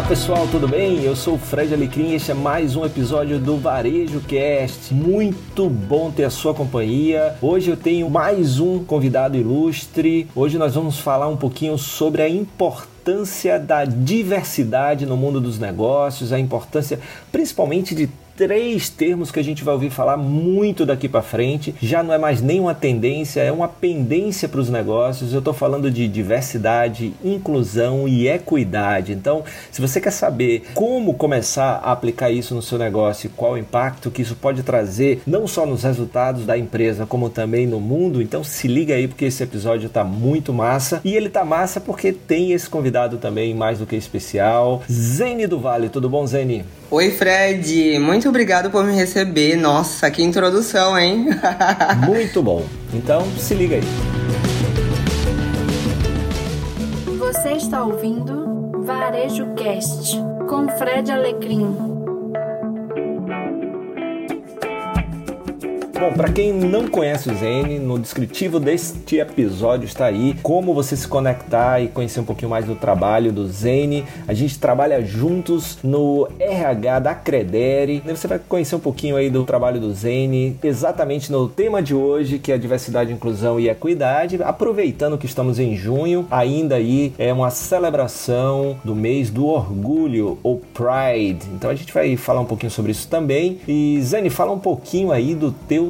Olá pessoal, tudo bem? Eu sou o Fred Alecrim e este é mais um episódio do Varejo Cast. Muito bom ter a sua companhia. Hoje eu tenho mais um convidado ilustre. Hoje nós vamos falar um pouquinho sobre a importância da diversidade no mundo dos negócios, a importância principalmente de três termos que a gente vai ouvir falar muito daqui para frente. Já não é mais nenhuma tendência, é uma pendência para os negócios. Eu estou falando de diversidade, inclusão e equidade. Então, se você quer saber como começar a aplicar isso no seu negócio e qual o impacto que isso pode trazer, não só nos resultados da empresa, como também no mundo, então se liga aí porque esse episódio está muito massa. E ele tá massa porque tem esse convidado também mais do que especial, Zene do Vale. Tudo bom, Zene? Oi, Fred. Muito obrigado por me receber. Nossa, que introdução, hein? Muito bom. Então, se liga aí. Você está ouvindo Varejo Cast com Fred Alecrim. Bom, para quem não conhece o Zene, no descritivo deste episódio está aí como você se conectar e conhecer um pouquinho mais do trabalho do Zene. A gente trabalha juntos no RH da Credere. Você vai conhecer um pouquinho aí do trabalho do Zene, exatamente no tema de hoje, que é diversidade, inclusão e equidade. Aproveitando que estamos em junho, ainda aí é uma celebração do mês do orgulho, ou Pride. Então a gente vai falar um pouquinho sobre isso também. E Zene, fala um pouquinho aí do teu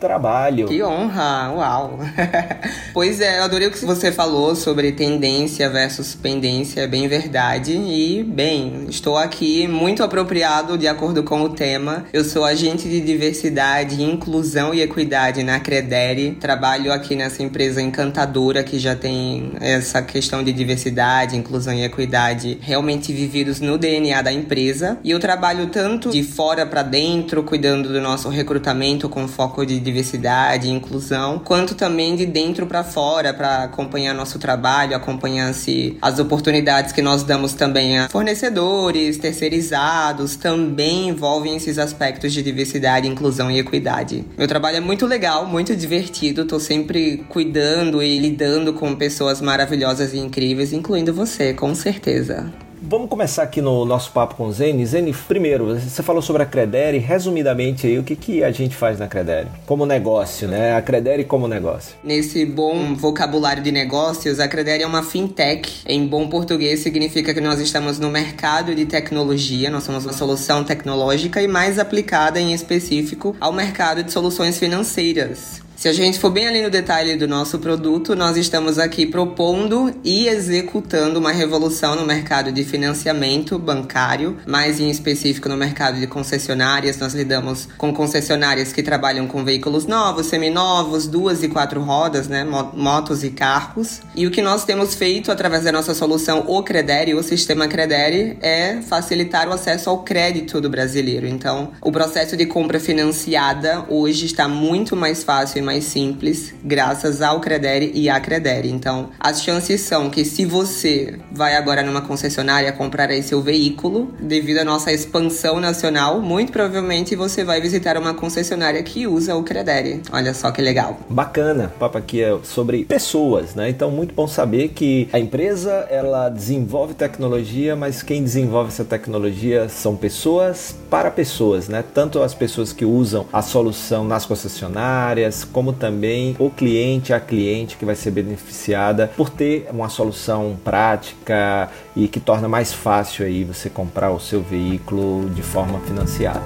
trabalho. Que honra! Uau! pois é, eu adorei o que você falou sobre tendência versus pendência, é bem verdade. E, bem, estou aqui muito apropriado de acordo com o tema. Eu sou agente de diversidade, inclusão e equidade na Credere. Trabalho aqui nessa empresa encantadora que já tem essa questão de diversidade, inclusão e equidade realmente vividos no DNA da empresa. E eu trabalho tanto de fora para dentro, cuidando do nosso recrutamento com foco de diversidade e inclusão, quanto também de dentro para fora, para acompanhar nosso trabalho, acompanhar-se as oportunidades que nós damos também a fornecedores, terceirizados, também envolvem esses aspectos de diversidade, inclusão e equidade. Meu trabalho é muito legal, muito divertido, tô sempre cuidando e lidando com pessoas maravilhosas e incríveis, incluindo você, com certeza. Vamos começar aqui no nosso papo com o Zene. Zene, primeiro, você falou sobre a Credere, resumidamente aí, o que, que a gente faz na Credere? Como negócio, né? A Credere como negócio. Nesse bom vocabulário de negócios, a Credere é uma fintech. Em bom português, significa que nós estamos no mercado de tecnologia, nós somos uma solução tecnológica e mais aplicada em específico ao mercado de soluções financeiras. Se a gente for bem ali no detalhe do nosso produto, nós estamos aqui propondo e executando uma revolução no mercado de financiamento bancário, mais em específico no mercado de concessionárias. Nós lidamos com concessionárias que trabalham com veículos novos, seminovos, duas e quatro rodas, né, motos e carros. E o que nós temos feito através da nossa solução O Credere, o sistema Credere, é facilitar o acesso ao crédito do brasileiro. Então, o processo de compra financiada hoje está muito mais fácil e mais simples, graças ao Credere e à Credere. Então, as chances são que se você vai agora numa concessionária comprar aí seu veículo, devido à nossa expansão nacional, muito provavelmente você vai visitar uma concessionária que usa o Credere. Olha só que legal. Bacana. O papo aqui é sobre pessoas, né? Então, muito bom saber que a empresa, ela desenvolve tecnologia, mas quem desenvolve essa tecnologia são pessoas para pessoas, né? Tanto as pessoas que usam a solução nas concessionárias, como também o cliente, a cliente que vai ser beneficiada por ter uma solução prática e que torna mais fácil aí você comprar o seu veículo de forma financiada.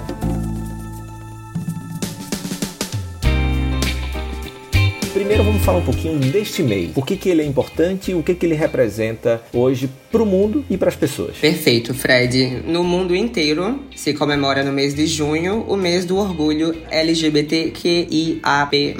Primeiro vamos falar um pouquinho deste mês. Por que, que ele é importante e o que, que ele representa hoje para o mundo e para as pessoas. Perfeito, Fred. No mundo inteiro se comemora no mês de junho o mês do orgulho LGBTQIAP+.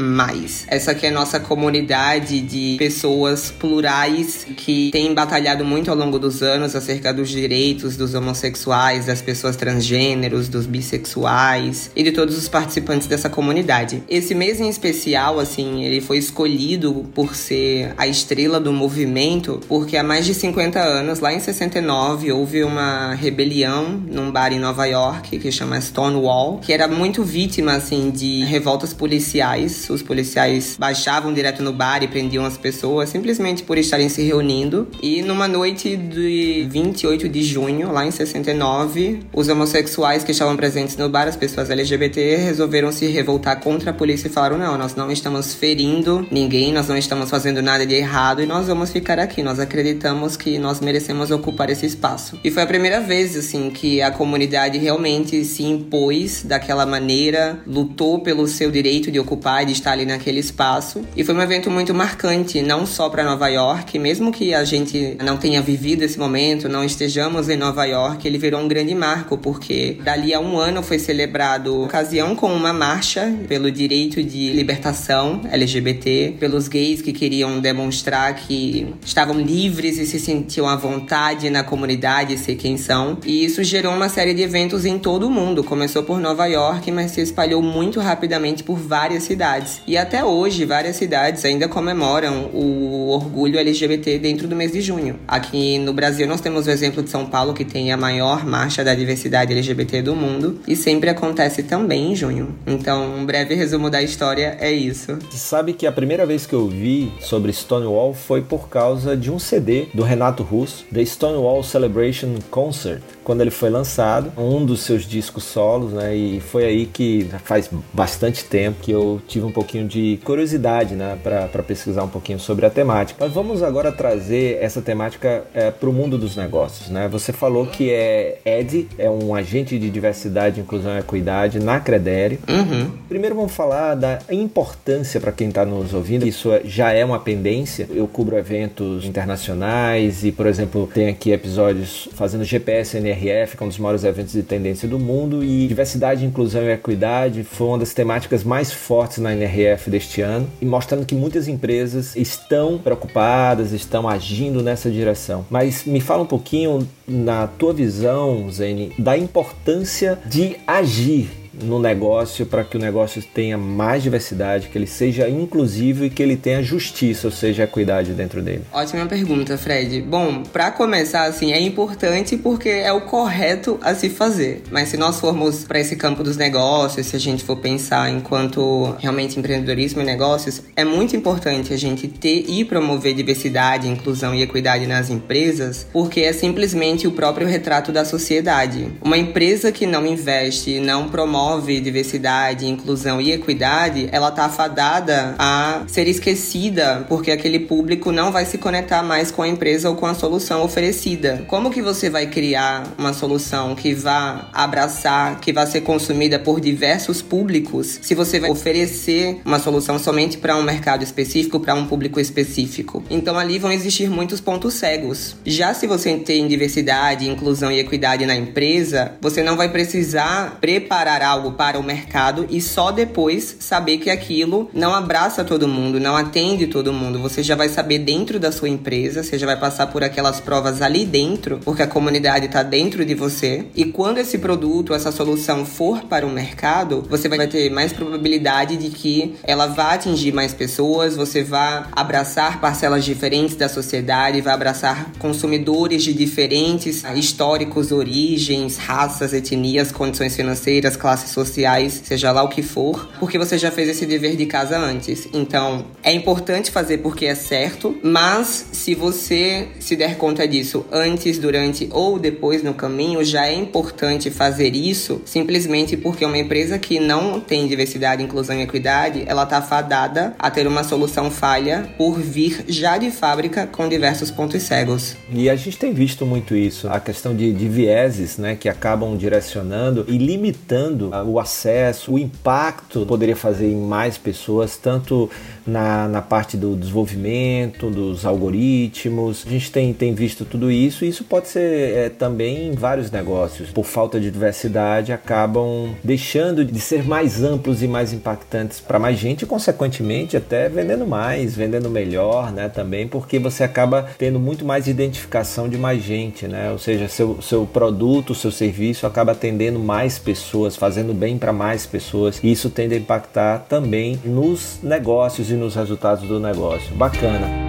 Essa aqui é a nossa comunidade de pessoas plurais que tem batalhado muito ao longo dos anos acerca dos direitos dos homossexuais, das pessoas transgêneros, dos bissexuais e de todos os participantes dessa comunidade. Esse mês em especial, assim, ele foi escolhido por ser a estrela do movimento porque há mais de 50 anos anos, lá em 69, houve uma rebelião num bar em Nova York que chama Stonewall, que era muito vítima assim de revoltas policiais. Os policiais baixavam direto no bar e prendiam as pessoas simplesmente por estarem se reunindo. E numa noite de 28 de junho, lá em 69, os homossexuais que estavam presentes no bar, as pessoas LGBT, resolveram se revoltar contra a polícia e falaram: "Não, nós não estamos ferindo ninguém, nós não estamos fazendo nada de errado e nós vamos ficar aqui. Nós acreditamos que nós merecemos ocupar esse espaço". E foi a primeira vez assim que a comunidade realmente se impôs daquela maneira, lutou pelo seu direito de ocupar e de estar ali naquele espaço. E foi um evento muito marcante, não só para Nova York, mesmo que a gente não tenha vivido esse momento, não estejamos em Nova York, ele virou um grande marco, porque dali a um ano foi celebrado ocasião com uma marcha pelo direito de libertação LGBT, pelos gays que queriam demonstrar que estavam livres e se sentiam à vontade na comunidade, ser quem são. E isso gerou uma série de eventos em todo o mundo. Começou por Nova York, mas se espalhou muito rapidamente por várias cidades. E até hoje, várias cidades ainda comemoram o orgulho LGBT dentro do mês de junho. Aqui no Brasil, nós temos o exemplo de São Paulo, que tem a maior marcha da diversidade LGBT do mundo, e sempre acontece também em junho. Então, um breve resumo da história é isso. Você sabe que a primeira vez que eu vi sobre Stonewall foi por causa de um CD do Renato Russo, The Stonewall Celebration Concert quando ele foi lançado, um dos seus discos solos, né? E foi aí que faz bastante tempo que eu tive um pouquinho de curiosidade, né, para pesquisar um pouquinho sobre a temática. Mas vamos agora trazer essa temática é, para o mundo dos negócios, né? Você falou que é Ed, é um agente de diversidade, inclusão e equidade na Credere. Uhum. Primeiro vamos falar da importância para quem está nos ouvindo. Isso é, já é uma pendência. Eu cubro eventos internacionais e, por exemplo, tem aqui episódios fazendo GPS NRF, que é um dos maiores eventos de tendência do mundo, e diversidade, inclusão e equidade foi uma das temáticas mais fortes na NRF deste ano, e mostrando que muitas empresas estão preocupadas, estão agindo nessa direção. Mas me fala um pouquinho, na tua visão, Zene, da importância de agir no negócio para que o negócio tenha mais diversidade, que ele seja inclusivo e que ele tenha justiça, ou seja, equidade dentro dele? Ótima pergunta, Fred. Bom, para começar assim, é importante porque é o correto a se fazer. Mas se nós formos para esse campo dos negócios, se a gente for pensar enquanto realmente empreendedorismo e negócios, é muito importante a gente ter e promover diversidade, inclusão e equidade nas empresas, porque é simplesmente o próprio retrato da sociedade. Uma empresa que não investe, não promove promove diversidade, inclusão e equidade, ela tá fadada a ser esquecida, porque aquele público não vai se conectar mais com a empresa ou com a solução oferecida. Como que você vai criar uma solução que vá abraçar, que vá ser consumida por diversos públicos, se você vai oferecer uma solução somente para um mercado específico, para um público específico? Então ali vão existir muitos pontos cegos. Já se você tem diversidade, inclusão e equidade na empresa, você não vai precisar preparar algo para o mercado e só depois saber que aquilo não abraça todo mundo, não atende todo mundo. Você já vai saber dentro da sua empresa, você já vai passar por aquelas provas ali dentro, porque a comunidade está dentro de você. E quando esse produto, essa solução for para o mercado, você vai ter mais probabilidade de que ela vá atingir mais pessoas, você vai abraçar parcelas diferentes da sociedade, vai abraçar consumidores de diferentes históricos, origens, raças, etnias, condições financeiras, classes classes sociais, seja lá o que for, porque você já fez esse dever de casa antes. Então, é importante fazer porque é certo, mas se você se der conta disso antes, durante ou depois no caminho, já é importante fazer isso simplesmente porque uma empresa que não tem diversidade, inclusão e equidade, ela tá fadada a ter uma solução falha por vir já de fábrica com diversos pontos cegos. E a gente tem visto muito isso, a questão de, de vieses, né, que acabam direcionando e limitando o acesso, o impacto poderia fazer em mais pessoas, tanto na, na parte do desenvolvimento, dos algoritmos. A gente tem, tem visto tudo isso e isso pode ser é, também em vários negócios. Por falta de diversidade, acabam deixando de ser mais amplos e mais impactantes para mais gente e, consequentemente, até vendendo mais, vendendo melhor, né? Também porque você acaba tendo muito mais identificação de mais gente, né? Ou seja, seu, seu produto, seu serviço acaba atendendo mais pessoas, fazendo bem para mais pessoas e isso tende a impactar também nos negócios e nos resultados do negócio. Bacana.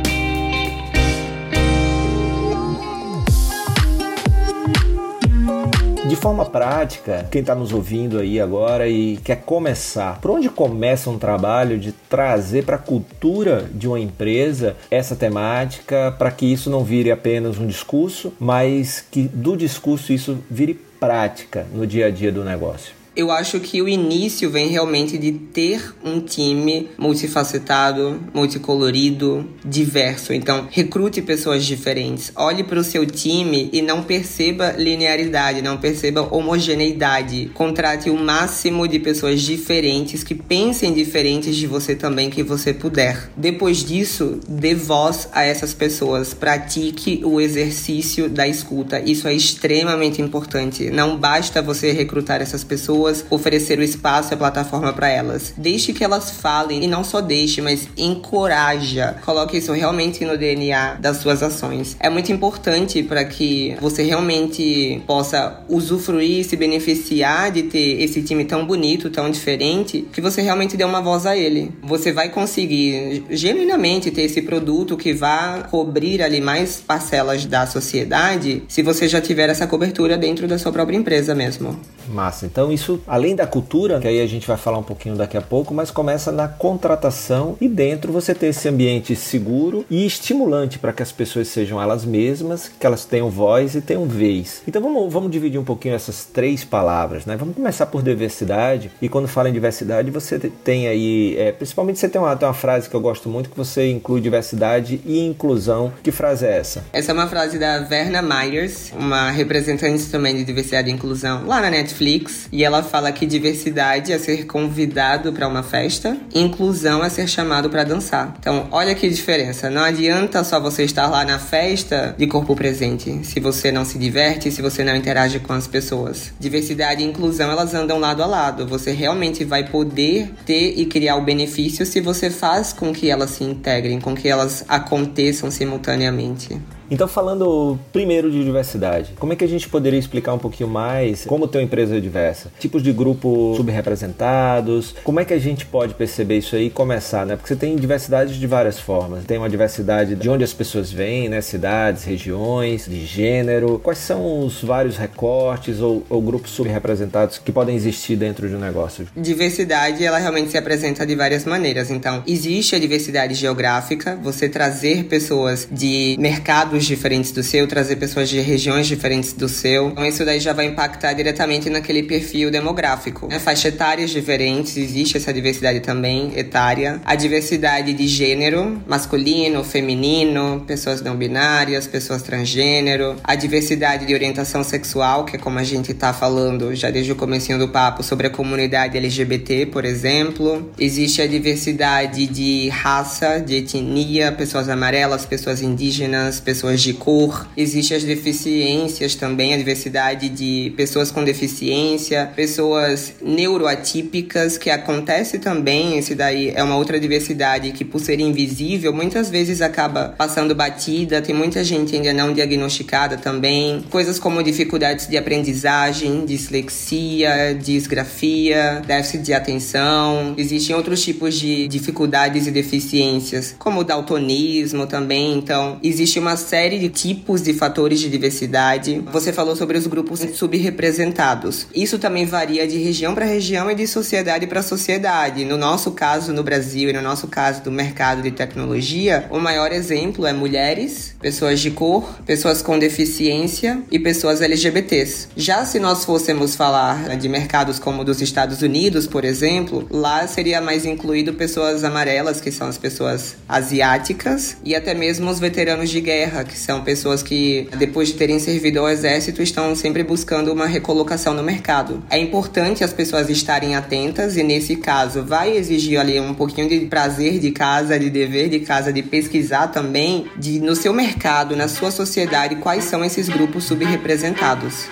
De forma prática, quem está nos ouvindo aí agora e quer começar, por onde começa um trabalho de trazer para a cultura de uma empresa essa temática, para que isso não vire apenas um discurso, mas que do discurso isso vire prática no dia a dia do negócio? Eu acho que o início vem realmente de ter um time multifacetado, multicolorido, diverso. Então, recrute pessoas diferentes. Olhe para o seu time e não perceba linearidade, não perceba homogeneidade. Contrate o máximo de pessoas diferentes que pensem diferentes de você também que você puder. Depois disso, dê voz a essas pessoas. Pratique o exercício da escuta. Isso é extremamente importante. Não basta você recrutar essas pessoas pessoas, oferecer o espaço e a plataforma para elas. Deixe que elas falem e não só deixe, mas encoraja. Coloque isso realmente no DNA das suas ações. É muito importante para que você realmente possa usufruir, se beneficiar de ter esse time tão bonito, tão diferente, que você realmente dê uma voz a ele. Você vai conseguir genuinamente ter esse produto que vá cobrir ali mais parcelas da sociedade se você já tiver essa cobertura dentro da sua própria empresa mesmo. Massa. Então isso, além da cultura, que aí a gente vai falar um pouquinho daqui a pouco, mas começa na contratação e dentro você ter esse ambiente seguro e estimulante para que as pessoas sejam elas mesmas, que elas tenham voz e tenham vez. Então vamos, vamos dividir um pouquinho essas três palavras, né? Vamos começar por diversidade e quando fala em diversidade você tem aí, é, principalmente você tem uma, tem uma frase que eu gosto muito que você inclui diversidade e inclusão. Que frase é essa? Essa é uma frase da Verna Myers, uma representante também de diversidade e inclusão lá na Netflix e ela fala que diversidade é ser convidado para uma festa, inclusão é ser chamado para dançar. Então, olha que diferença. Não adianta só você estar lá na festa de corpo presente, se você não se diverte, se você não interage com as pessoas. Diversidade e inclusão, elas andam lado a lado. Você realmente vai poder ter e criar o benefício se você faz com que elas se integrem, com que elas aconteçam simultaneamente. Então, falando primeiro de diversidade, como é que a gente poderia explicar um pouquinho mais como ter uma empresa diversa? Tipos de grupos subrepresentados, como é que a gente pode perceber isso aí e começar, né? Porque você tem diversidade de várias formas. Tem uma diversidade de onde as pessoas vêm, né? Cidades, regiões, de gênero. Quais são os vários recortes ou, ou grupos subrepresentados que podem existir dentro de um negócio? Diversidade, ela realmente se apresenta de várias maneiras. Então, existe a diversidade geográfica, você trazer pessoas de mercados diferentes do seu, trazer pessoas de regiões diferentes do seu. Então isso daí já vai impactar diretamente naquele perfil demográfico. Né? Faixa etárias diferentes, existe essa diversidade também etária. A diversidade de gênero, masculino, feminino, pessoas não binárias, pessoas transgênero. A diversidade de orientação sexual, que é como a gente está falando já desde o comecinho do papo sobre a comunidade LGBT, por exemplo. Existe a diversidade de raça, de etnia, pessoas amarelas, pessoas indígenas, pessoas pessoas de cor, existem as deficiências também, a diversidade de pessoas com deficiência, pessoas neuroatípicas, que acontece também, esse daí é uma outra diversidade que por ser invisível, muitas vezes acaba passando batida, tem muita gente ainda não diagnosticada também, coisas como dificuldades de aprendizagem, dislexia, disgrafia, déficit de atenção, existem outros tipos de dificuldades e deficiências, como o daltonismo também, então existe uma série série de tipos de fatores de diversidade. Você falou sobre os grupos subrepresentados. Isso também varia de região para região e de sociedade para sociedade. No nosso caso, no Brasil, e no nosso caso do mercado de tecnologia, o maior exemplo é mulheres, pessoas de cor, pessoas com deficiência e pessoas LGBTs. Já se nós fôssemos falar de mercados como dos Estados Unidos, por exemplo, lá seria mais incluído pessoas amarelas, que são as pessoas asiáticas, e até mesmo os veteranos de guerra, que são pessoas que, depois de terem servido ao exército, estão sempre buscando uma recolocação no mercado. É importante as pessoas estarem atentas e, nesse caso, vai exigir ali um pouquinho de prazer de casa, de dever de casa, de pesquisar também, de no seu mercado, na sua sociedade, quais são esses grupos subrepresentados.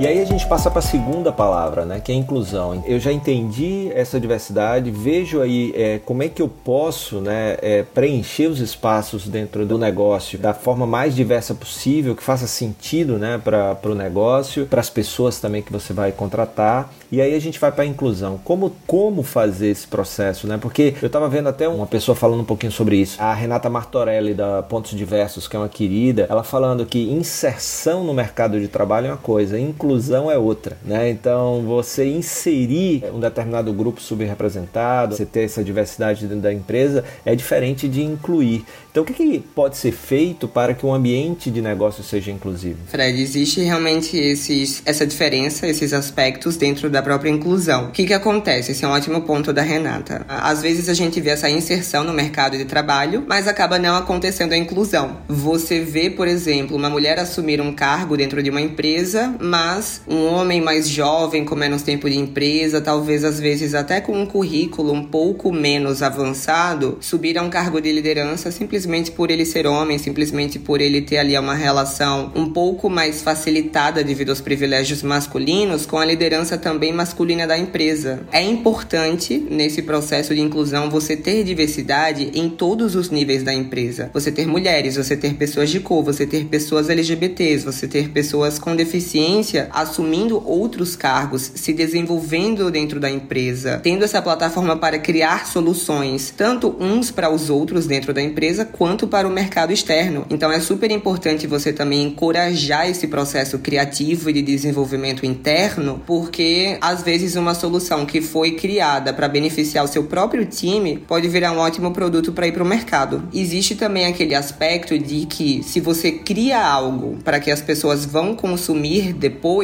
E aí a gente passa para a segunda palavra, né, que é inclusão. Eu já entendi essa diversidade, vejo aí é, como é que eu posso né, é, preencher os espaços dentro do negócio da forma mais diversa possível, que faça sentido né, para o negócio, para as pessoas também que você vai contratar. E aí a gente vai para a inclusão. Como, como fazer esse processo, né? Porque eu estava vendo até uma pessoa falando um pouquinho sobre isso. A Renata Martorelli, da Pontos Diversos, que é uma querida, ela falando que inserção no mercado de trabalho é uma coisa, inclusão é outra, né? Então, você inserir um determinado grupo subrepresentado, você ter essa diversidade dentro da empresa, é diferente de incluir. Então, o que, que pode ser feito para que o ambiente de negócio seja inclusivo? Fred, existe realmente esses, essa diferença, esses aspectos dentro da própria inclusão. O que, que acontece? Esse é um ótimo ponto da Renata. Às vezes a gente vê essa inserção no mercado de trabalho, mas acaba não acontecendo a inclusão. Você vê, por exemplo, uma mulher assumir um cargo dentro de uma empresa, mas um homem mais jovem, com menos tempo de empresa, talvez às vezes até com um currículo um pouco menos avançado, subir a um cargo de liderança simplesmente por ele ser homem, simplesmente por ele ter ali uma relação um pouco mais facilitada devido aos privilégios masculinos com a liderança também masculina da empresa. É importante nesse processo de inclusão você ter diversidade em todos os níveis da empresa. Você ter mulheres, você ter pessoas de cor, você ter pessoas LGBTs, você ter pessoas com deficiência assumindo outros cargos, se desenvolvendo dentro da empresa, tendo essa plataforma para criar soluções, tanto uns para os outros dentro da empresa, quanto para o mercado externo. Então é super importante você também encorajar esse processo criativo e de desenvolvimento interno, porque às vezes uma solução que foi criada para beneficiar o seu próprio time pode virar um ótimo produto para ir para o mercado. Existe também aquele aspecto de que se você cria algo para que as pessoas vão consumir depois,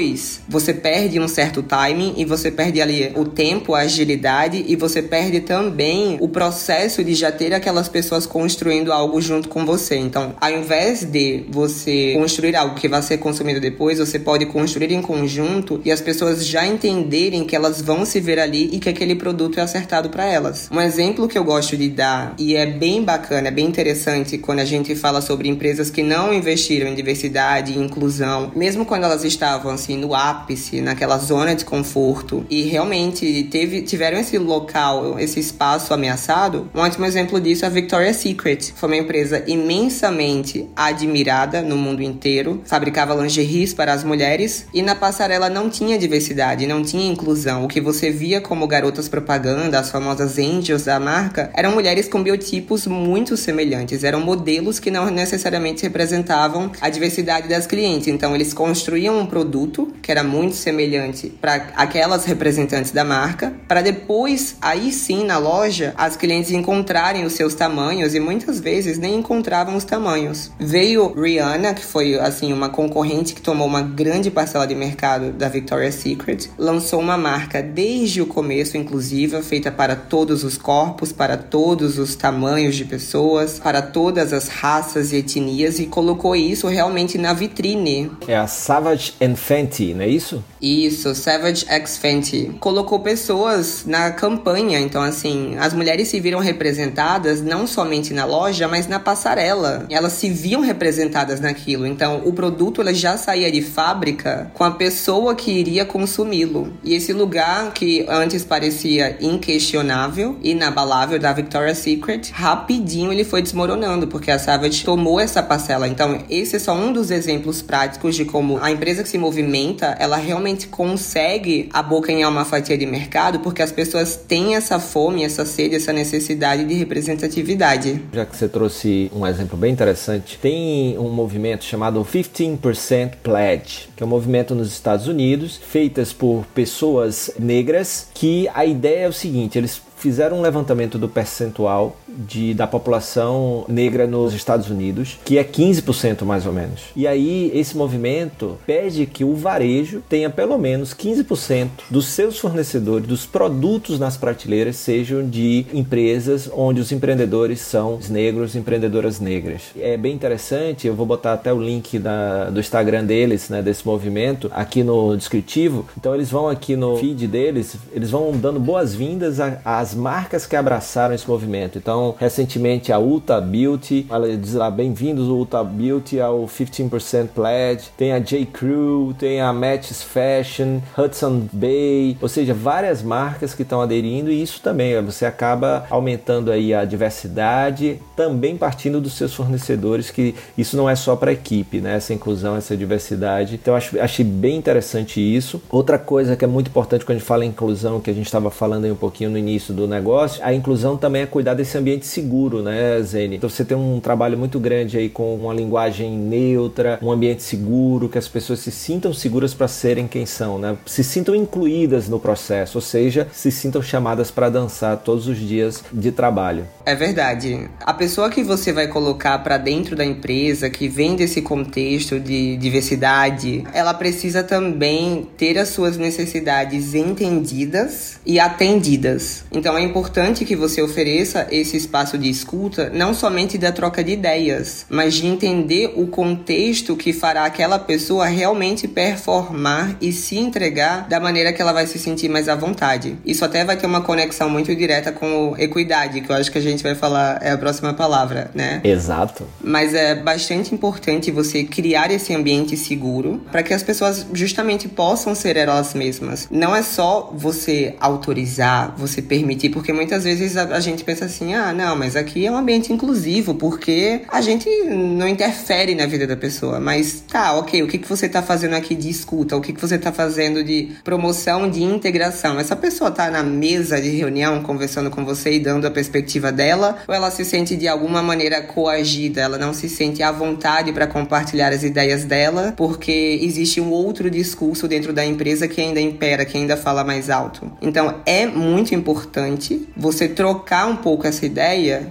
você perde um certo timing e você perde ali o tempo, a agilidade e você perde também o processo de já ter aquelas pessoas construindo algo junto com você. Então, ao invés de você construir algo que vai ser consumido depois, você pode construir em conjunto e as pessoas já entenderem que elas vão se ver ali e que aquele produto é acertado para elas. Um exemplo que eu gosto de dar e é bem bacana, é bem interessante quando a gente fala sobre empresas que não investiram em diversidade e inclusão, mesmo quando elas estavam assim no ápice, naquela zona de conforto e realmente teve, tiveram esse local, esse espaço ameaçado. Um ótimo exemplo disso é a Victoria's Secret. Foi uma empresa imensamente admirada no mundo inteiro, fabricava lingeries para as mulheres e na passarela não tinha diversidade, não tinha inclusão. O que você via como garotas propaganda, as famosas angels da marca, eram mulheres com biotipos muito semelhantes, eram modelos que não necessariamente representavam a diversidade das clientes. Então eles construíam um produto que era muito semelhante para aquelas representantes da marca, para depois, aí sim na loja, as clientes encontrarem os seus tamanhos e muitas vezes nem encontravam os tamanhos. Veio Rihanna, que foi assim uma concorrente que tomou uma grande parcela de mercado da Victoria's Secret, lançou uma marca desde o começo inclusiva, feita para todos os corpos, para todos os tamanhos de pessoas, para todas as raças e etnias e colocou isso realmente na vitrine. É a Savage and Fenty, não é isso? Isso, Savage X Fenty. Colocou pessoas na campanha, então assim, as mulheres se viram representadas não somente na loja, mas na passarela. Elas se viam representadas naquilo. Então, o produto ela já saía de fábrica com a pessoa que iria consumi-lo. E esse lugar que antes parecia inquestionável, inabalável da Victoria's Secret, rapidinho ele foi desmoronando, porque a Savage tomou essa parcela. Então, esse é só um dos exemplos práticos de como a empresa que se movimenta, ela realmente consegue abocanhar uma fatia de mercado, porque as pessoas têm essa fome, essa sede, essa necessidade de representatividade. Já que você trouxe um exemplo bem interessante, tem um movimento chamado 15% Pledge, que é um movimento nos Estados Unidos, feitas por pessoas negras, que a ideia é o seguinte, eles fizeram um levantamento do percentual de, da população negra nos Estados Unidos, que é 15% mais ou menos. E aí esse movimento pede que o varejo tenha pelo menos 15% dos seus fornecedores, dos produtos nas prateleiras sejam de empresas onde os empreendedores são negros, empreendedoras negras. É bem interessante, eu vou botar até o link da, do Instagram deles, né, desse movimento, aqui no descritivo. Então eles vão aqui no feed deles, eles vão dando boas-vindas às marcas que abraçaram esse movimento. Então Então, recentemente a Ulta Beauty, ela diz lá, bem-vindos Ulta Beauty ao 15% Pledge. Tem a J. Crew, tem a Matches Fashion, Hudson Bay, ou seja, várias marcas que estão aderindo e isso também, você acaba aumentando aí a diversidade, também partindo dos seus fornecedores, que isso não é só para a equipe, né? Essa inclusão, essa diversidade. Então, acho, achei bem interessante isso. Outra coisa que é muito importante quando a gente fala em inclusão, que a gente estava falando aí um pouquinho no início do negócio, a inclusão também é cuidar desse ambiente seguro, né, Zene? Então, você tem um trabalho muito grande aí com uma linguagem neutra, um ambiente seguro, que as pessoas se sintam seguras para serem quem são, né? Se sintam incluídas no processo, ou seja, se sintam chamadas para dançar todos os dias de trabalho. É verdade. A pessoa que você vai colocar para dentro da empresa, que vem desse contexto de diversidade, ela precisa também ter as suas necessidades entendidas e atendidas. Então é importante que você ofereça esse espaço de escuta, não somente da troca de ideias, mas de entender o contexto que fará aquela pessoa realmente performar e se entregar da maneira que ela vai se sentir mais à vontade. Isso até vai ter uma conexão muito direta com equidade, que eu acho que a gente vai falar é a próxima palavra, né? Exato. Mas é bastante importante você criar esse ambiente seguro para que as pessoas justamente possam ser elas mesmas. Não é só você autorizar, você permitir, porque muitas vezes a, a gente pensa assim: ah, não, mas aqui é um ambiente inclusivo, porque a gente não interfere na vida da pessoa. Mas tá, ok, o que, que você tá fazendo aqui de escuta? O que, que você tá fazendo de promoção de integração? Essa pessoa tá na mesa de reunião conversando com você e dando a perspectiva dela, ou ela se sente de alguma maneira coagida, ela não se sente à vontade para compartilhar as ideias dela, porque existe um outro discurso dentro da empresa que ainda impera, que ainda fala mais alto. Então é muito importante você trocar um pouco essa ideia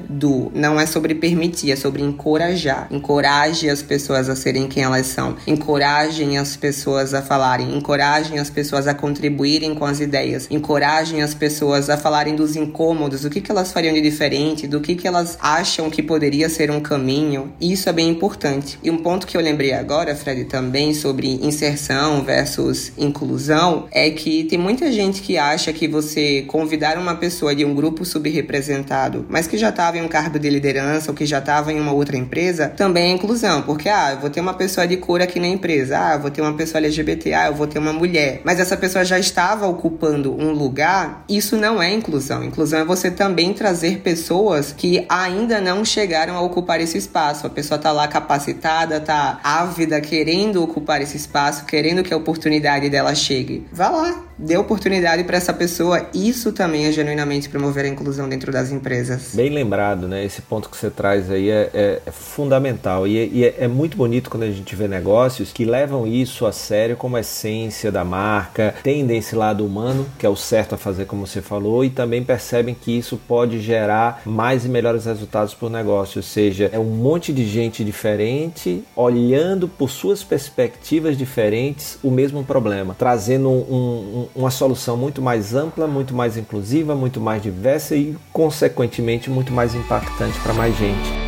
do não é sobre permitir, é sobre encorajar. Encoraje as pessoas a serem quem elas são. Encorajem as pessoas a falarem, encorajem as pessoas a contribuírem com as ideias, encorajem as pessoas a falarem dos incômodos, o que, que elas fariam de diferente, do que, que elas acham que poderia ser um caminho. Isso é bem importante. E um ponto que eu lembrei agora, Fred, também sobre inserção versus inclusão, é que tem muita gente que acha que você convidar uma pessoa de um grupo subrepresentado, mas que já estava em um cargo de liderança ou que já estava em uma outra empresa, também é inclusão. Porque, ah, eu vou ter uma pessoa de cor aqui na empresa, ah, eu vou ter uma pessoa LGBT, ah, eu vou ter uma mulher. Mas essa pessoa já estava ocupando um lugar, isso não é inclusão. Inclusão é você também trazer pessoas que ainda não chegaram a ocupar esse espaço. A pessoa tá lá capacitada, tá ávida, querendo ocupar esse espaço, querendo que a oportunidade dela chegue. Vá lá, dê oportunidade para essa pessoa. Isso também é genuinamente promover a inclusão dentro das empresas. Bem lembrado, né? Esse ponto que você traz aí é, é, é fundamental e, é, e é, é, muito bonito quando a gente vê negócios que levam isso a sério como essência da marca, tendem esse lado humano, que é o certo a fazer, como você falou, e também percebem que isso pode gerar mais e melhores resultados para o negócio. Ou seja, é um monte de gente diferente olhando por suas perspectivas diferentes o mesmo problema, trazendo um, um uma solução muito mais ampla, muito mais inclusiva, muito mais diversa e, consequentemente, muito mais impactante para mais gente.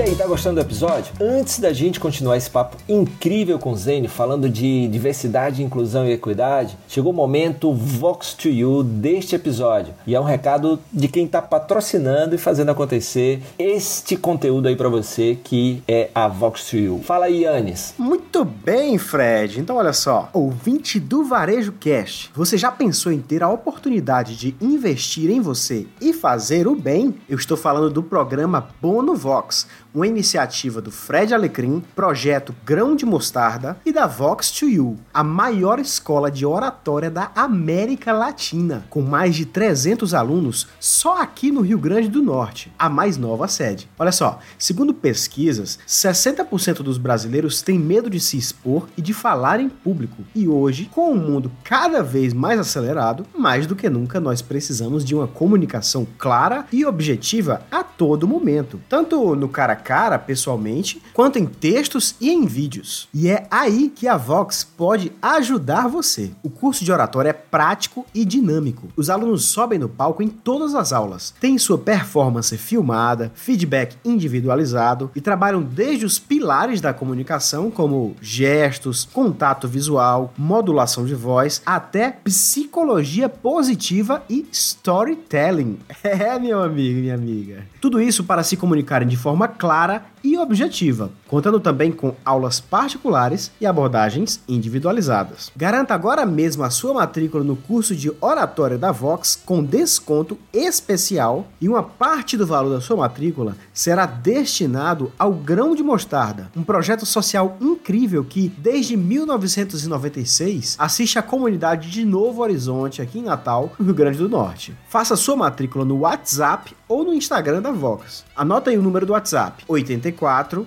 Aí, tá gostando do episódio? Antes da gente continuar esse papo incrível com o Zene, falando de diversidade, inclusão e equidade, chegou o momento Vox to You deste episódio. E é um recado de quem tá patrocinando e fazendo acontecer este conteúdo aí para você, que é a Vox to You. Fala aí, Anis. Muito bem, Fred. Então, olha só. Ouvinte do Varejo Cast, você já pensou em ter a oportunidade de investir em você e fazer o bem? Eu estou falando do programa Bono Vox uma iniciativa do Fred Alecrim, projeto Grão de Mostarda e da Vox to You, a maior escola de oratória da América Latina, com mais de 300 alunos só aqui no Rio Grande do Norte, a mais nova sede. Olha só, segundo pesquisas, 60% dos brasileiros têm medo de se expor e de falar em público. E hoje, com o mundo cada vez mais acelerado, mais do que nunca nós precisamos de uma comunicação clara e objetiva a todo momento, tanto no cara cara pessoalmente, quanto em textos e em vídeos. E é aí que a Vox pode ajudar você. O curso de oratória é prático e dinâmico. Os alunos sobem no palco em todas as aulas, têm sua performance filmada, feedback individualizado e trabalham desde os pilares da comunicação, como gestos, contato visual, modulação de voz, até psicologia positiva e storytelling. É, meu amigo, minha amiga. Tudo isso para se comunicarem de forma clara clara e objetiva, contando também com aulas particulares e abordagens individualizadas. Garanta agora mesmo a sua matrícula no curso de Oratória da Vox com desconto especial e uma parte do valor da sua matrícula será destinado ao Grão de Mostarda, um projeto social incrível que, desde 1996, assiste a comunidade de Novo Horizonte, aqui em Natal, no Rio Grande do Norte. Faça sua matrícula no WhatsApp ou no Instagram da Vox. Anota aí o número do WhatsApp: 84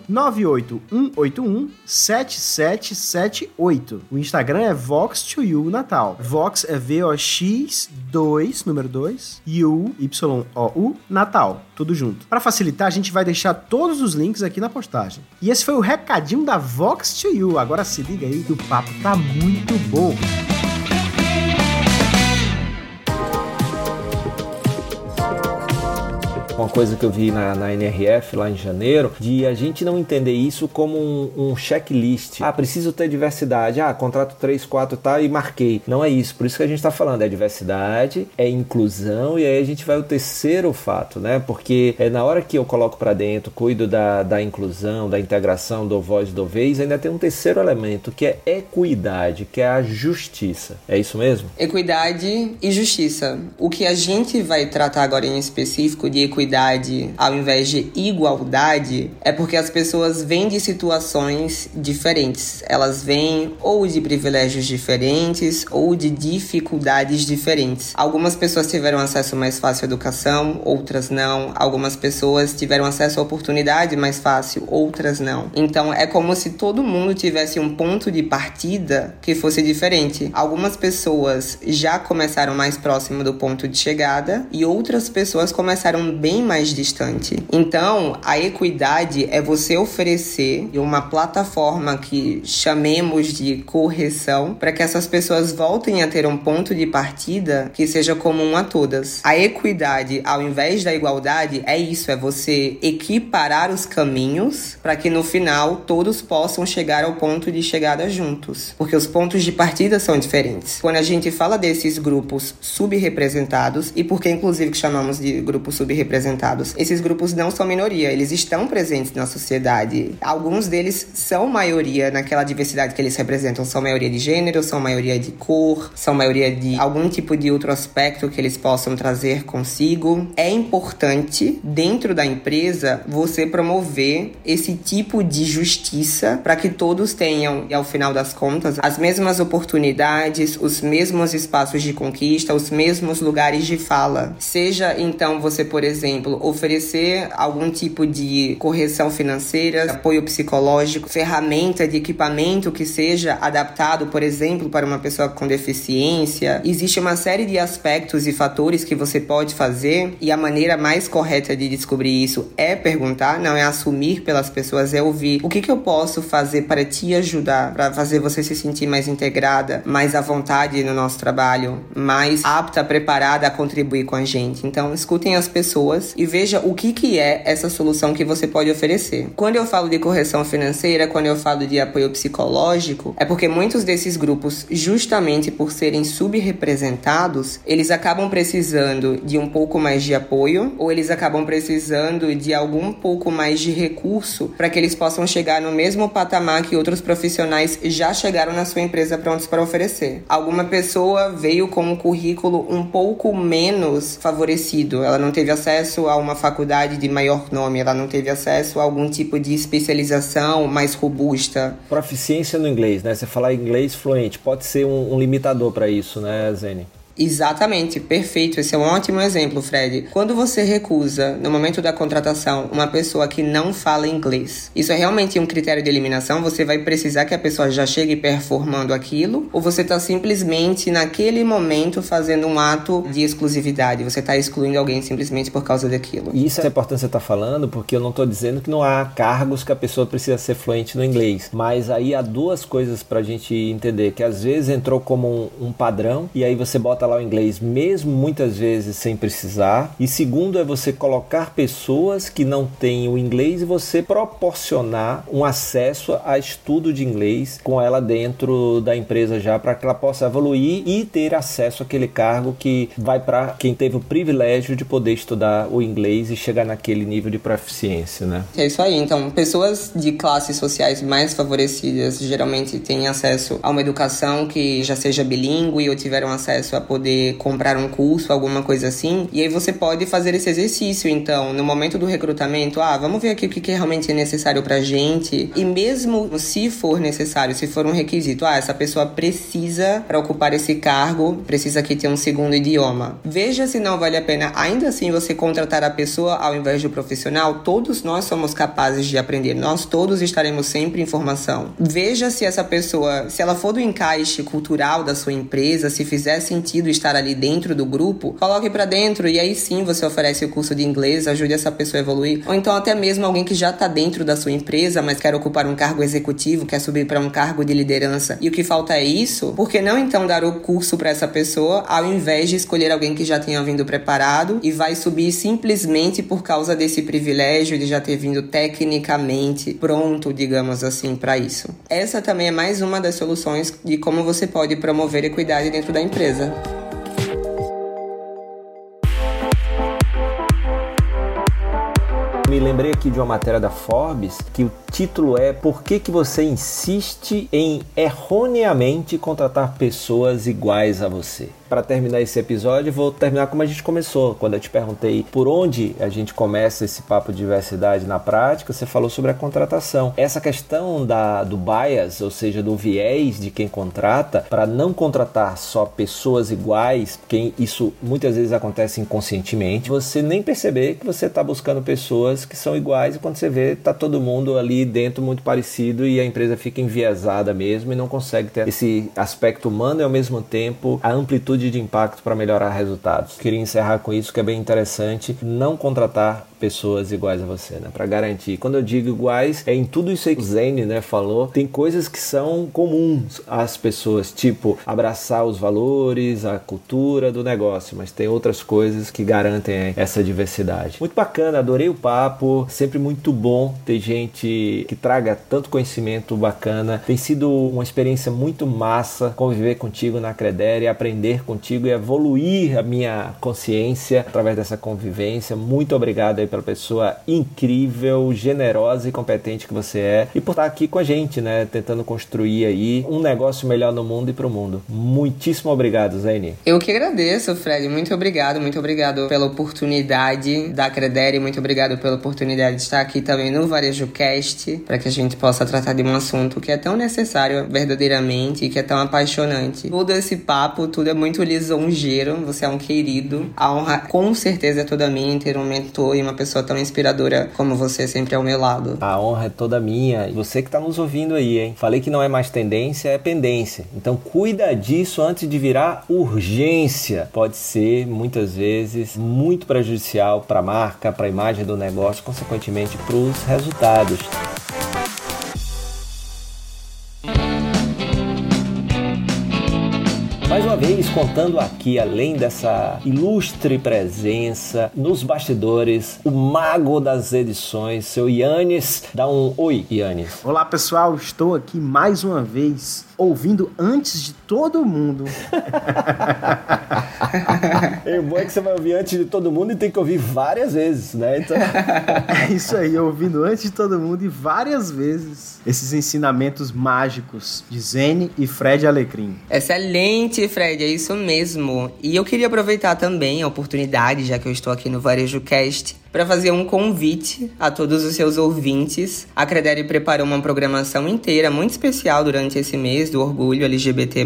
98181 7778. O Instagram é Vox2U Natal. Vox é V-O-X 2, número 2, e U, Y-O-U, Natal. Tudo junto. Para facilitar, a gente vai deixar todos os links aqui na postagem. E esse foi o recadinho da Vox2U. Agora se liga aí que o papo tá muito bom. Uma coisa que eu vi na, na, NRF lá em janeiro, de a gente não entender isso como um, um checklist. Ah, preciso ter diversidade. Ah, contrato 3, 4 tá e marquei. Não é isso. Por isso que a gente está falando. É diversidade, é inclusão e aí a gente vai o terceiro fato, né? Porque é na hora que eu coloco para dentro, cuido da, da inclusão, da integração do voz do vez, ainda tem um terceiro elemento que é equidade, que é a justiça. É isso mesmo? Equidade e justiça. O que a gente vai tratar agora em específico de equidade equidade ao invés de igualdade é porque as pessoas vêm de situações diferentes. Elas vêm ou de privilégios diferentes ou de dificuldades diferentes. Algumas pessoas tiveram acesso mais fácil à educação, outras não. Algumas pessoas tiveram acesso à oportunidade mais fácil, outras não. Então é como se todo mundo tivesse um ponto de partida que fosse diferente. Algumas pessoas já começaram mais próximo do ponto de chegada e outras pessoas começaram bem bem mais distante. Então, a equidade é você oferecer uma plataforma que chamemos de correção para que essas pessoas voltem a ter um ponto de partida que seja comum a todas. A equidade, ao invés da igualdade, é isso, é você equiparar os caminhos para que no final todos possam chegar ao ponto de chegada juntos, porque os pontos de partida são diferentes. Quando a gente fala desses grupos subrepresentados e porque inclusive que chamamos de grupos subrepresentados representados. Esses grupos não são minoria, eles estão presentes na sociedade. Alguns deles são maioria naquela diversidade que eles representam. São maioria de gênero, são maioria de cor, são maioria de algum tipo de outro aspecto que eles possam trazer consigo. É importante, dentro da empresa, você promover esse tipo de justiça para que todos tenham, ao final das contas, as mesmas oportunidades, os mesmos espaços de conquista, os mesmos lugares de fala. Seja então você, por exemplo, exemplo, oferecer algum tipo de correção financeira, apoio psicológico, ferramenta de equipamento que seja adaptado, por exemplo, para uma pessoa com deficiência. Existe uma série de aspectos e fatores que você pode fazer e a maneira mais correta de descobrir isso é perguntar, não é assumir pelas pessoas, é ouvir o que, que eu posso fazer para te ajudar, para fazer você se sentir mais integrada, mais à vontade no nosso trabalho, mais apta, preparada a contribuir com a gente. Então, escutem as pessoas e veja o que, que é essa solução que você pode oferecer. Quando eu falo de correção financeira, quando eu falo de apoio psicológico, é porque muitos desses grupos, justamente por serem subrepresentados, eles acabam precisando de um pouco mais de apoio ou eles acabam precisando de algum pouco mais de recurso para que eles possam chegar no mesmo patamar que outros profissionais já chegaram na sua empresa prontos para oferecer. Alguma pessoa veio com um currículo um pouco menos favorecido, ela não teve acesso acesso a uma faculdade de maior nome, ela não teve acesso a algum tipo de especialização mais robusta. Proficiência no inglês, né? Você falar inglês fluente pode ser um, um limitador para isso, né, Zene? Exatamente, perfeito. Esse é um ótimo exemplo, Fred. Quando você recusa, no momento da contratação, uma pessoa que não fala inglês, isso é realmente um critério de eliminação? Você vai precisar que a pessoa já chegue performando aquilo? Ou você está simplesmente, naquele momento, fazendo um ato de exclusividade? Você está excluindo alguém simplesmente por causa daquilo? Isso é importante você estar tá falando, porque eu não estou dizendo que não há cargos que a pessoa precisa ser fluente no inglês. Mas aí há duas coisas para a gente entender: que às vezes entrou como um, um padrão, e aí você bota lá o inglês, mesmo muitas vezes sem precisar. E segundo é você colocar pessoas que não têm o inglês e você proporcionar um acesso a estudo de inglês com ela dentro da empresa já para que ela possa evoluir e ter acesso àquele cargo que vai para quem teve o privilégio de poder estudar o inglês e chegar naquele nível de proficiência, né? É isso aí. Então, pessoas de classes sociais mais favorecidas geralmente têm acesso a uma educação que já seja bilíngue ou tiveram acesso a poder comprar um curso, alguma coisa assim. E aí você pode fazer esse exercício, então, no momento do recrutamento, ah, vamos ver aqui o que realmente é necessário pra gente. E mesmo se for necessário, se for um requisito, ah, essa pessoa precisa para ocupar esse cargo, precisa aqui ter um segundo idioma. Veja se não vale a pena ainda assim você contratar a pessoa ao invés do profissional. Todos nós somos capazes de aprender, nós todos estaremos sempre em formação. Veja se essa pessoa, se ela for do encaixe cultural da sua empresa, se fizer sentido estar ali dentro do grupo, coloque para dentro e aí sim você oferece o curso de inglês, ajude essa pessoa a evoluir. Ou então até mesmo alguém que já está dentro da sua empresa, mas quer ocupar um cargo executivo, quer subir para um cargo de liderança e o que falta é isso, por que não então dar o curso para essa pessoa ao invés de escolher alguém que já tenha vindo preparado e vai subir simplesmente por causa desse privilégio de já ter vindo tecnicamente pronto, digamos assim, para isso. Essa também é mais uma das soluções de como você pode promover equidade dentro da empresa. Me lembrei aqui de uma matéria da Forbes que o título é Por que, que você insiste em erroneamente contratar pessoas iguais a você? Para terminar esse episódio, vou terminar como a gente começou. Quando eu te perguntei por onde a gente começa esse papo de diversidade na prática, você falou sobre a contratação. Essa questão da, do bias, ou seja, do viés de quem contrata, para não contratar só pessoas iguais, porque isso muitas vezes acontece inconscientemente, você nem perceber que você está buscando pessoas que são iguais e quando você vê, tá todo mundo ali dentro muito parecido e a empresa fica enviesada mesmo e não consegue ter esse aspecto humano e ao mesmo tempo a amplitude de impacto para melhorar resultados. Queria encerrar com isso que é bem interessante, não contratar pessoas iguais a você, né? Para garantir. Quando eu digo iguais, é em tudo isso aí que o Zene, né, falou. Tem coisas que são comuns às pessoas, tipo abraçar os valores, a cultura do negócio, mas tem outras coisas que garantem essa diversidade. Muito bacana, adorei o papo, sempre muito bom ter gente que traga tanto conhecimento bacana. Tem sido uma experiência muito massa conviver contigo na Credere, aprender contigo e evoluir a minha consciência através dessa convivência. Muito obrigado aí pela pessoa incrível, generosa e competente que você é e por estar aqui com a gente, né? Tentando construir aí um negócio melhor no mundo e para o mundo. Muitíssimo obrigado, Zaine. Eu que agradeço, Fred. Muito obrigado, muito obrigado pela oportunidade da Credere, muito obrigado pela oportunidade de estar aqui também no Varejo Cast, para que a gente possa tratar de um assunto que é tão necessário verdadeiramente e que é tão apaixonante. Todo esse papo, tudo é muito lisonjeiro, você é um querido. A honra com certeza é toda minha ter um mentor e uma pessoa tão inspiradora como você sempre ao meu lado. A honra é toda minha. Você que está nos ouvindo aí, hein? Falei que não é mais tendência, é pendência. Então cuida disso antes de virar urgência. Pode ser, muitas vezes, muito prejudicial para a marca, para a imagem do negócio, consequentemente para os resultados. Vez, contando aqui, além dessa ilustre presença nos bastidores, o mago das edições, seu Yannis. Dá um oi, Yannis. Olá, pessoal. Estou aqui mais uma vez ouvindo antes de todo mundo. o bom é que você vai ouvir antes de todo mundo e tem que ouvir várias vezes, né? Então... é isso aí, ouvindo antes de todo mundo e várias vezes esses ensinamentos mágicos de Zene e Fred Alecrim. Excelente, Fred, é isso mesmo. E eu queria aproveitar também a oportunidade, já que eu estou aqui no Varejo Cast, para fazer um convite a todos os seus ouvintes. A Credere preparou uma programação inteira muito especial durante esse mês do orgulho LGBT+.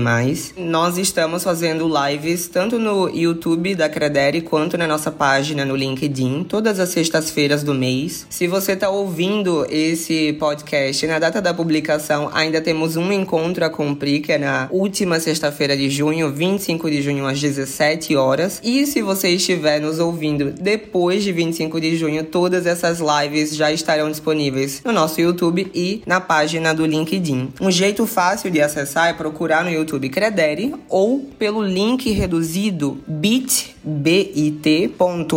Nós estamos fazendo lives tanto no YouTube da Credere quanto na nossa página no LinkedIn, todas as sextas-feiras do mês. Se você está ouvindo esse podcast na data da publicação, ainda temos um encontro a cumprir, que é na última sexta-feira de junho, 25 de junho, às 17 horas. E se você estiver nos ouvindo depois de 25 de junho, todas essas lives já estarão disponíveis no nosso YouTube e na página do LinkedIn. Um jeito fácil de acessar é procurar no YouTube Credere ou pelo link reduzido bit.ly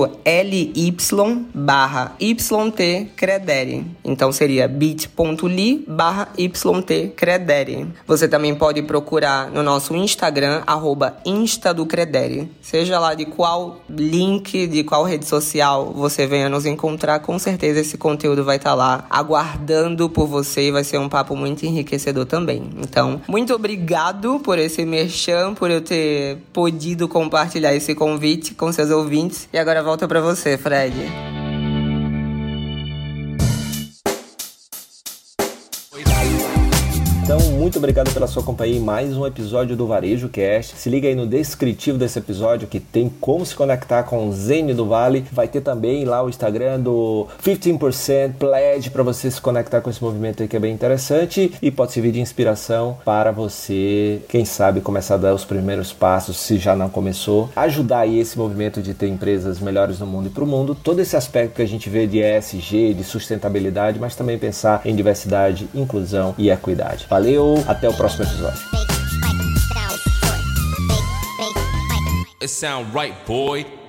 barra yt Credere. Então seria bit.ly barra yt Credere. Você também pode procurar no nosso Instagram, arroba Credere. Seja lá de qual link, de qual rede social você venha nos encontrar, com certeza esse conteúdo vai estar tá lá aguardando por você e vai ser um papo muito enriquecedor também. Então, muito obrigado por esse merchan, por eu ter podido compartilhar esse convite com seus ouvintes. E agora volta para você, Fred. Muito obrigado pela sua companhia em mais um episódio do Varejo Cast. Se liga aí no descritivo desse episódio que tem como se conectar com o Zênio do Vale. Vai ter também lá o Instagram do 15% Pledge para você se conectar com esse movimento aí que é bem interessante e pode servir de inspiração para você, quem sabe, começar a dar os primeiros passos, se já não começou, ajudar aí esse movimento de ter empresas melhores no mundo e para o mundo. Todo esse aspecto que a gente vê de ESG, de sustentabilidade, mas também pensar em diversidade, inclusão e equidade. Valeu, até o próximo episódio. It sound right, boy.